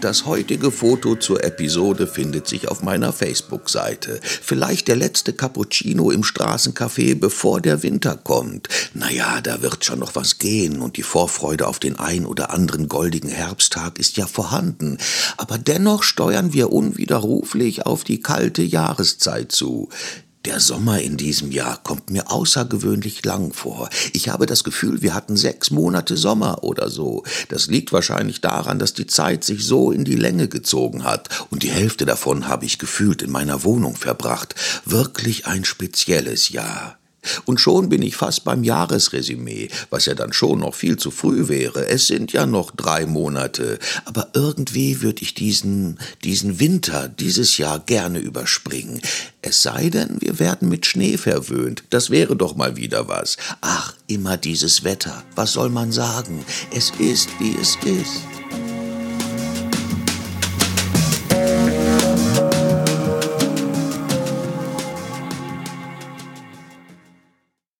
Das heutige Foto zur Episode findet sich auf meiner Facebook-Seite. Vielleicht der letzte Cappuccino im Straßencafé, bevor der Winter kommt. Naja, da wird schon noch was gehen und die Vorfreude auf den ein oder anderen goldigen Herbsttag ist ja vorhanden. Aber dennoch steuern wir unwiderruflich auf die kalte Jahreszeit zu. Der Sommer in diesem Jahr kommt mir außergewöhnlich lang vor. Ich habe das Gefühl, wir hatten sechs Monate Sommer oder so. Das liegt wahrscheinlich daran, dass die Zeit sich so in die Länge gezogen hat, und die Hälfte davon habe ich gefühlt in meiner Wohnung verbracht. Wirklich ein spezielles Jahr. Und schon bin ich fast beim Jahresresümee, was ja dann schon noch viel zu früh wäre. Es sind ja noch drei Monate. Aber irgendwie würde ich diesen, diesen Winter dieses Jahr gerne überspringen. Es sei denn, wir werden mit Schnee verwöhnt. Das wäre doch mal wieder was. Ach, immer dieses Wetter. Was soll man sagen? Es ist, wie es ist.